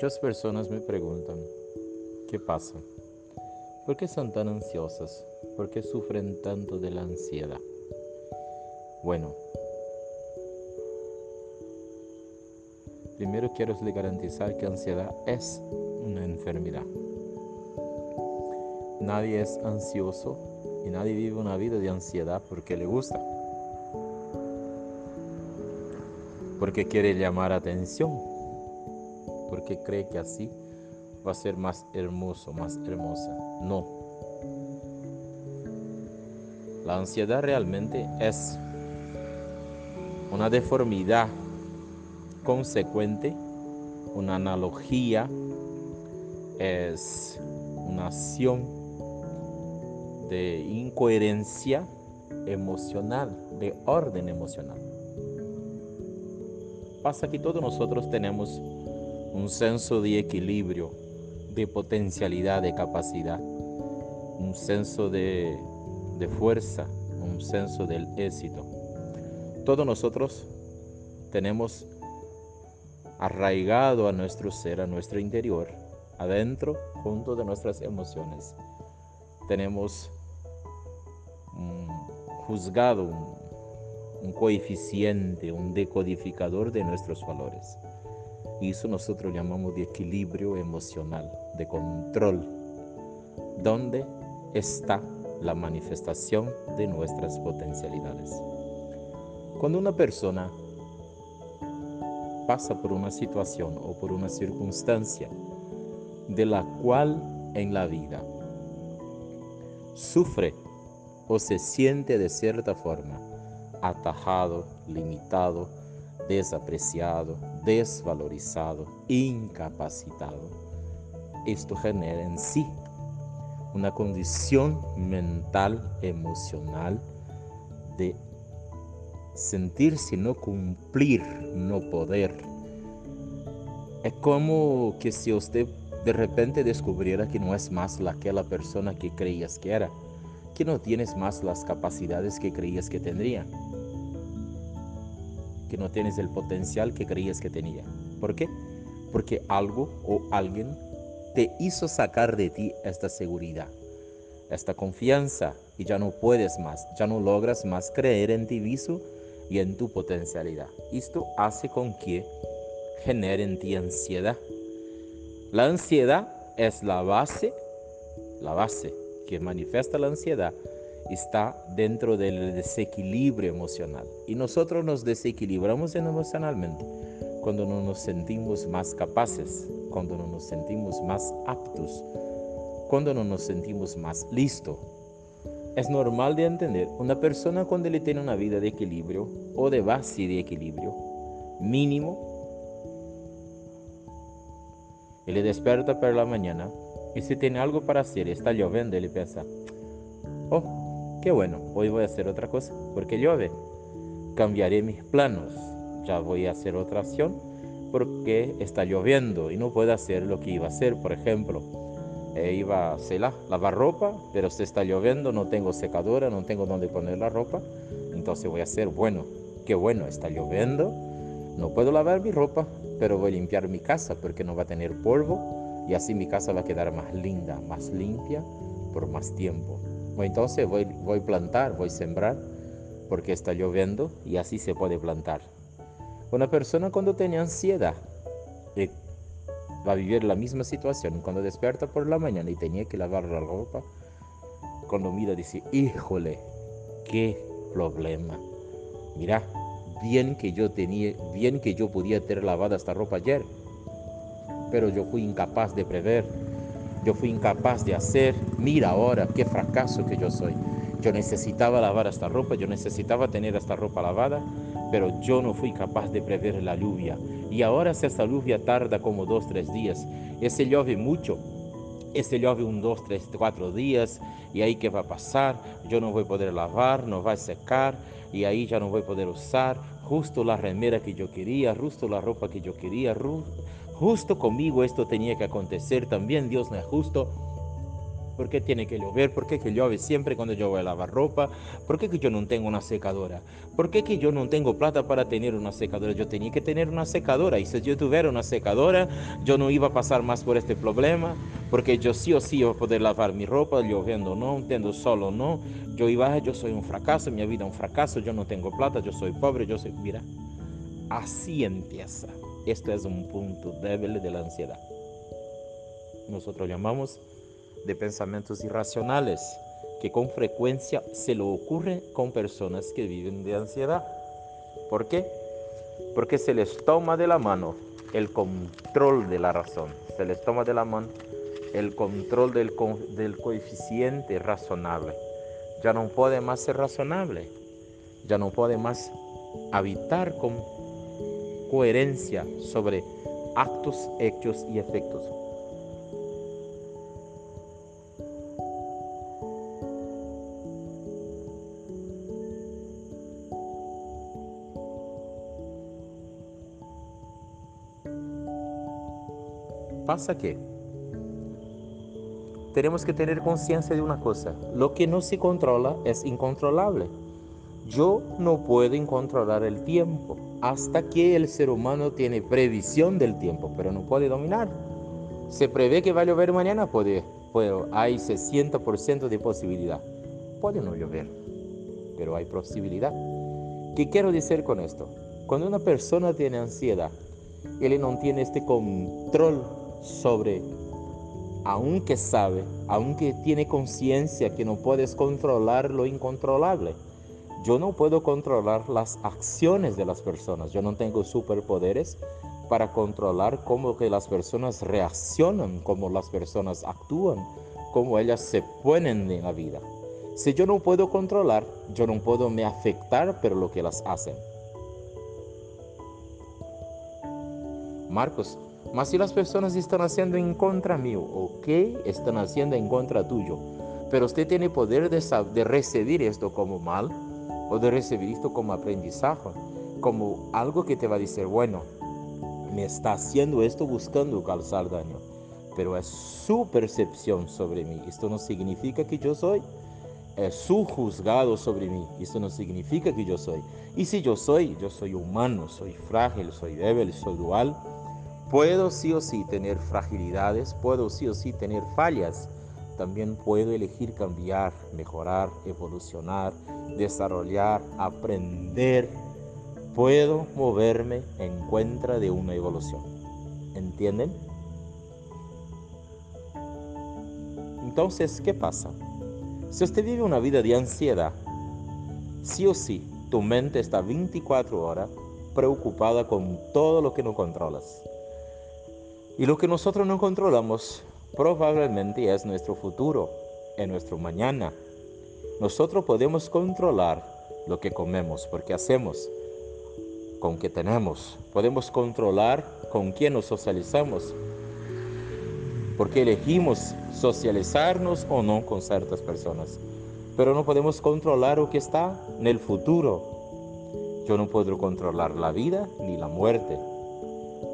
Muchas personas me preguntan, ¿qué pasa? ¿Por qué son tan ansiosas? ¿Por qué sufren tanto de la ansiedad? Bueno, primero quiero garantizar que ansiedad es una enfermedad. Nadie es ansioso y nadie vive una vida de ansiedad porque le gusta. Porque quiere llamar atención. Porque cree que así va a ser más hermoso, más hermosa. No. La ansiedad realmente es una deformidad consecuente, una analogía, es una acción de incoherencia emocional, de orden emocional. Pasa que todos nosotros tenemos un senso de equilibrio, de potencialidad, de capacidad, un senso de, de fuerza, un senso del éxito. Todos nosotros tenemos arraigado a nuestro ser, a nuestro interior, adentro, junto de nuestras emociones. Tenemos juzgado, un, coeficiente, un decodificador de nuestros valores. Y eso nosotros llamamos de equilibrio emocional, de control, donde está la manifestación de nuestras potencialidades. Cuando una persona pasa por una situación o por una circunstancia de la cual en la vida sufre o se siente de cierta forma atajado, limitado, desapreciado, desvalorizado, incapacitado. Esto genera en sí una condición mental, emocional de sentirse no cumplir, no poder. Es como que si usted de repente descubriera que no es más la persona que creías que era que no tienes más las capacidades que creías que tendría, que no tienes el potencial que creías que tenía. ¿Por qué? Porque algo o alguien te hizo sacar de ti esta seguridad, esta confianza y ya no puedes más, ya no logras más creer en ti mismo y en tu potencialidad. Esto hace con que genere en ti ansiedad. La ansiedad es la base, la base que manifiesta la ansiedad está dentro del desequilibrio emocional. Y nosotros nos desequilibramos emocionalmente cuando no nos sentimos más capaces, cuando no nos sentimos más aptos, cuando no nos sentimos más listos. Es normal de entender, una persona cuando le tiene una vida de equilibrio o de base de equilibrio mínimo, y le despierta por la mañana y si tiene algo para hacer está lloviendo, él piensa, qué bueno, hoy voy a hacer otra cosa, porque llueve. Cambiaré mis planos, ya voy a hacer otra acción porque está lloviendo y no puedo hacer lo que iba a hacer, por ejemplo. Eh, iba a la, lavar ropa, pero se está lloviendo, no tengo secadora, no tengo dónde poner la ropa. Entonces voy a hacer, bueno, qué bueno, está lloviendo, no puedo lavar mi ropa, pero voy a limpiar mi casa porque no va a tener polvo y así mi casa va a quedar más linda, más limpia por más tiempo. Entonces voy, voy plantar, voy sembrar porque está lloviendo y así se puede plantar. Una persona cuando tiene ansiedad eh, va a vivir la misma situación. Cuando despierta por la mañana y tenía que lavar la ropa, cuando mira dice, híjole, qué problema. Mira, bien que yo tenía, bien que yo podía tener lavada esta ropa ayer pero yo fui incapaz de prever, yo fui incapaz de hacer. Mira ahora qué fracaso que yo soy. Yo necesitaba lavar esta ropa, yo necesitaba tener esta ropa lavada, pero yo no fui capaz de prever la lluvia. Y ahora si esta lluvia tarda como dos, tres días, ese llueve mucho, ese llueve un dos, tres, cuatro días, y ahí qué va a pasar, yo no voy a poder lavar, no va a secar, y ahí ya no voy a poder usar justo la remera que yo quería, justo la ropa que yo quería, justo conmigo esto tenía que acontecer, también Dios no es justo. ¿Por qué tiene que llover? ¿Por qué que llueve siempre cuando yo voy a lavar ropa? ¿Por qué que yo no tengo una secadora? ¿Por qué que yo no tengo plata para tener una secadora? Yo tenía que tener una secadora y si yo tuviera una secadora, yo no iba a pasar más por este problema, porque yo sí o sí iba a poder lavar mi ropa, lloviendo no, teniendo solo no. Yo iba, yo soy un fracaso, mi vida es un fracaso, yo no tengo plata, yo soy pobre, yo soy... Mira, así empieza. Esto es un punto débil de la ansiedad. Nosotros llamamos de pensamientos irracionales, que con frecuencia se lo ocurre con personas que viven de ansiedad. ¿Por qué? Porque se les toma de la mano el control de la razón, se les toma de la mano el control del, del coeficiente razonable. Ya no puede más ser razonable, ya no puede más habitar con coherencia sobre actos, hechos y efectos. Pasa que tenemos que tener conciencia de una cosa, lo que no se controla es incontrolable. Yo no puedo controlar el tiempo hasta que el ser humano tiene previsión del tiempo, pero no puede dominar. Se prevé que va a llover mañana, puede, puede hay 60% de posibilidad. Puede no llover, pero hay posibilidad. ¿Qué quiero decir con esto? Cuando una persona tiene ansiedad, él no tiene este control sobre, aunque sabe, aunque tiene conciencia que no puedes controlar lo incontrolable yo no puedo controlar las acciones de las personas. Yo no tengo superpoderes para controlar cómo que las personas reaccionan, cómo las personas actúan, cómo ellas se ponen en la vida. Si yo no puedo controlar, yo no puedo me afectar por lo que las hacen. Marcos, mas si las personas están haciendo en contra mío, ok, están haciendo en contra tuyo, pero usted tiene poder de, de recibir esto como mal o de recibir esto como aprendizaje, como algo que te va a decir, bueno, me está haciendo esto buscando causar daño, pero es su percepción sobre mí. Esto no significa que yo soy, es su juzgado sobre mí. Esto no significa que yo soy. Y si yo soy, yo soy humano, soy frágil, soy débil, soy dual. Puedo sí o sí tener fragilidades, puedo sí o sí tener fallas, también puedo elegir cambiar, mejorar, evolucionar, desarrollar, aprender. Puedo moverme en contra de una evolución. ¿Entienden? Entonces, ¿qué pasa? Si usted vive una vida de ansiedad, sí o sí, tu mente está 24 horas preocupada con todo lo que no controlas. Y lo que nosotros no controlamos probablemente es nuestro futuro, en nuestro mañana. Nosotros podemos controlar lo que comemos, porque hacemos, con que tenemos. Podemos controlar con quién nos socializamos, porque elegimos socializarnos o no con ciertas personas. Pero no podemos controlar lo que está en el futuro. Yo no puedo controlar la vida ni la muerte.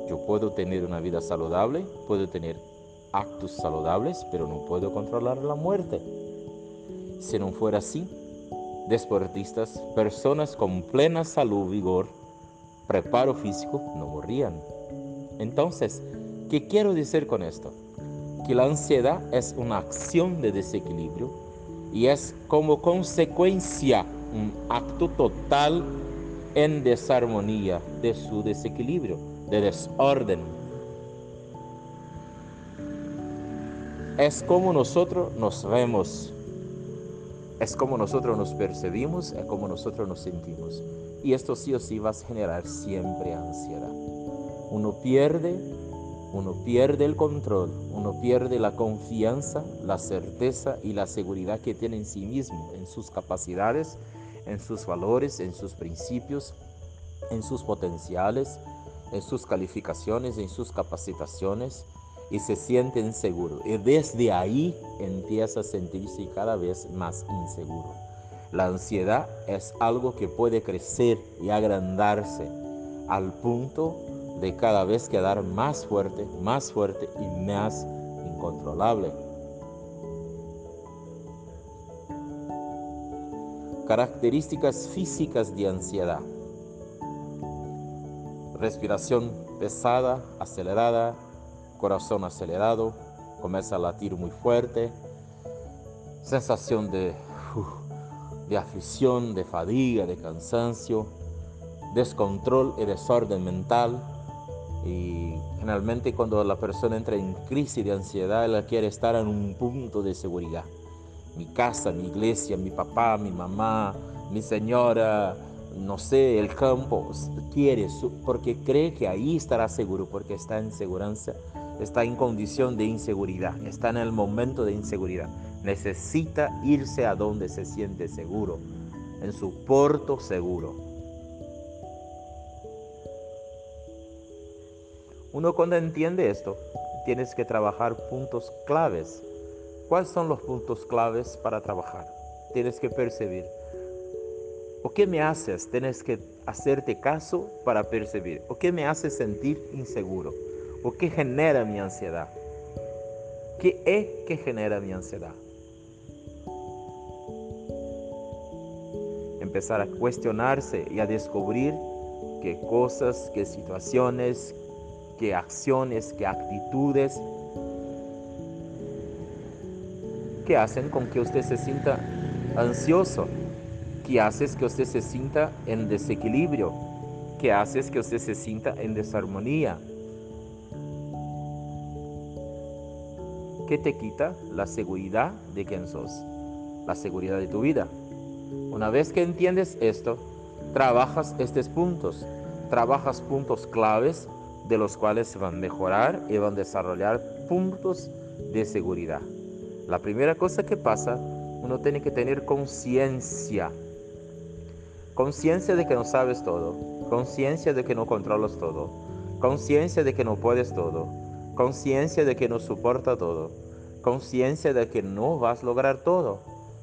Yo puedo tener una vida saludable, puedo tener actos saludables, pero no puedo controlar la muerte. Si no fuera así, deportistas, personas con plena salud, vigor, preparo físico, no morían. Entonces, ¿qué quiero decir con esto? Que la ansiedad es una acción de desequilibrio y es como consecuencia un acto total en desarmonía de su desequilibrio, de desorden, Es como nosotros nos vemos, es como nosotros nos percibimos, es como nosotros nos sentimos. Y esto sí o sí va a generar siempre ansiedad. Uno pierde, uno pierde el control, uno pierde la confianza, la certeza y la seguridad que tiene en sí mismo, en sus capacidades, en sus valores, en sus principios, en sus potenciales, en sus calificaciones, en sus capacitaciones y se siente inseguro. Y desde ahí empieza a sentirse cada vez más inseguro. La ansiedad es algo que puede crecer y agrandarse al punto de cada vez quedar más fuerte, más fuerte y más incontrolable. Características físicas de ansiedad. Respiración pesada, acelerada, corazón acelerado, comienza a latir muy fuerte, sensación de, de aflicción, de fatiga, de cansancio, descontrol y desorden mental. Y generalmente cuando la persona entra en crisis de ansiedad, ella quiere estar en un punto de seguridad. Mi casa, mi iglesia, mi papá, mi mamá, mi señora, no sé, el campo, quiere, porque cree que ahí estará seguro, porque está en seguridad, está en condición de inseguridad, está en el momento de inseguridad. Necesita irse a donde se siente seguro, en su puerto seguro. Uno cuando entiende esto, tienes que trabajar puntos claves. ¿Cuáles son los puntos claves para trabajar? Tienes que percibir ¿O qué me haces? Tienes que hacerte caso para percibir. ¿O qué me hace sentir inseguro? ¿O qué genera mi ansiedad? ¿Qué es que genera mi ansiedad? Empezar a cuestionarse y a descubrir qué cosas, qué situaciones, qué acciones, qué actitudes que hacen con que usted se sienta ansioso que haces que usted se sienta en desequilibrio, que haces que usted se sienta en desarmonía. ¿Qué te quita la seguridad de quién sos? La seguridad de tu vida. Una vez que entiendes esto, trabajas estos puntos, trabajas puntos claves de los cuales se van a mejorar y van a desarrollar puntos de seguridad. La primera cosa que pasa, uno tiene que tener conciencia Conciencia de que no sabes todo. Conciencia de que no controlas todo. Conciencia de que no puedes todo. Conciencia de que no soporta todo. Conciencia de que no vas a lograr todo.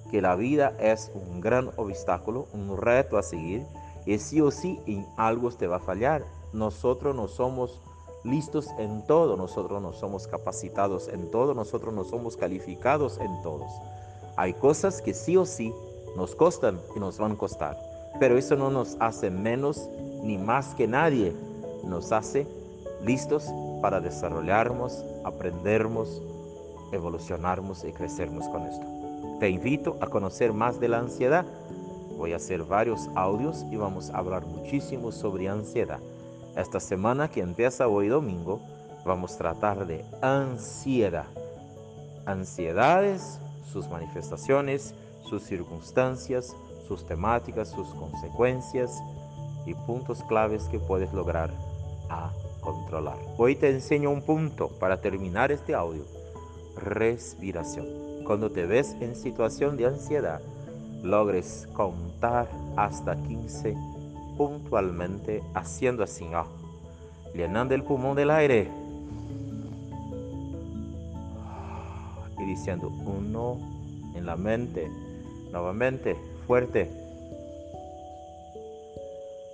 Que la vida es un gran obstáculo, un reto a seguir. Y sí o sí en algo te va a fallar. Nosotros no somos listos en todo, nosotros no somos capacitados en todo, nosotros no somos calificados en todos. Hay cosas que sí o sí nos costan y nos van a costar. Pero eso no nos hace menos ni más que nadie. Nos hace listos para desarrollarnos, aprendernos, evolucionarnos y crecernos con esto. Te invito a conocer más de la ansiedad. Voy a hacer varios audios y vamos a hablar muchísimo sobre ansiedad. Esta semana que empieza hoy domingo, vamos a tratar de ansiedad. Ansiedades, sus manifestaciones, sus circunstancias, sus temáticas, sus consecuencias y puntos claves que puedes lograr a controlar. Hoy te enseño un punto para terminar este audio. Respiración. Cuando te ves en situación de ansiedad, logres contar hasta 15 puntualmente haciendo así, ah, llenando el pulmón del aire y diciendo uno en la mente, nuevamente fuerte.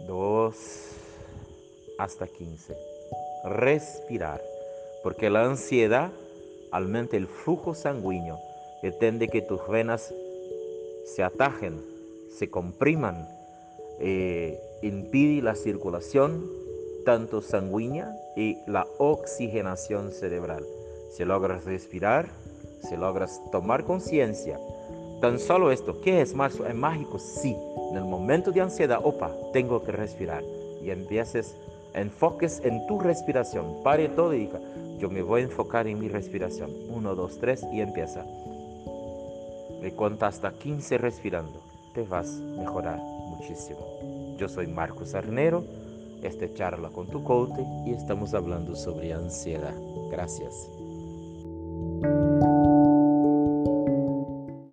Dos hasta 15. Respirar, porque la ansiedad aumenta el flujo sanguíneo, pretende que tus venas se atajen, se compriman, eh, impide la circulación tanto sanguínea y la oxigenación cerebral. Si logras respirar, si logras tomar conciencia Tan solo esto, ¿qué es más es mágico? Sí, en el momento de ansiedad, opa, tengo que respirar. Y empieces, enfoques en tu respiración. Pare todo y diga, yo me voy a enfocar en mi respiración. Uno, dos, tres y empieza. Me cuenta hasta 15 respirando. Te vas a mejorar muchísimo. Yo soy Marcos Arnero. Este charla con tu coach y estamos hablando sobre ansiedad. Gracias.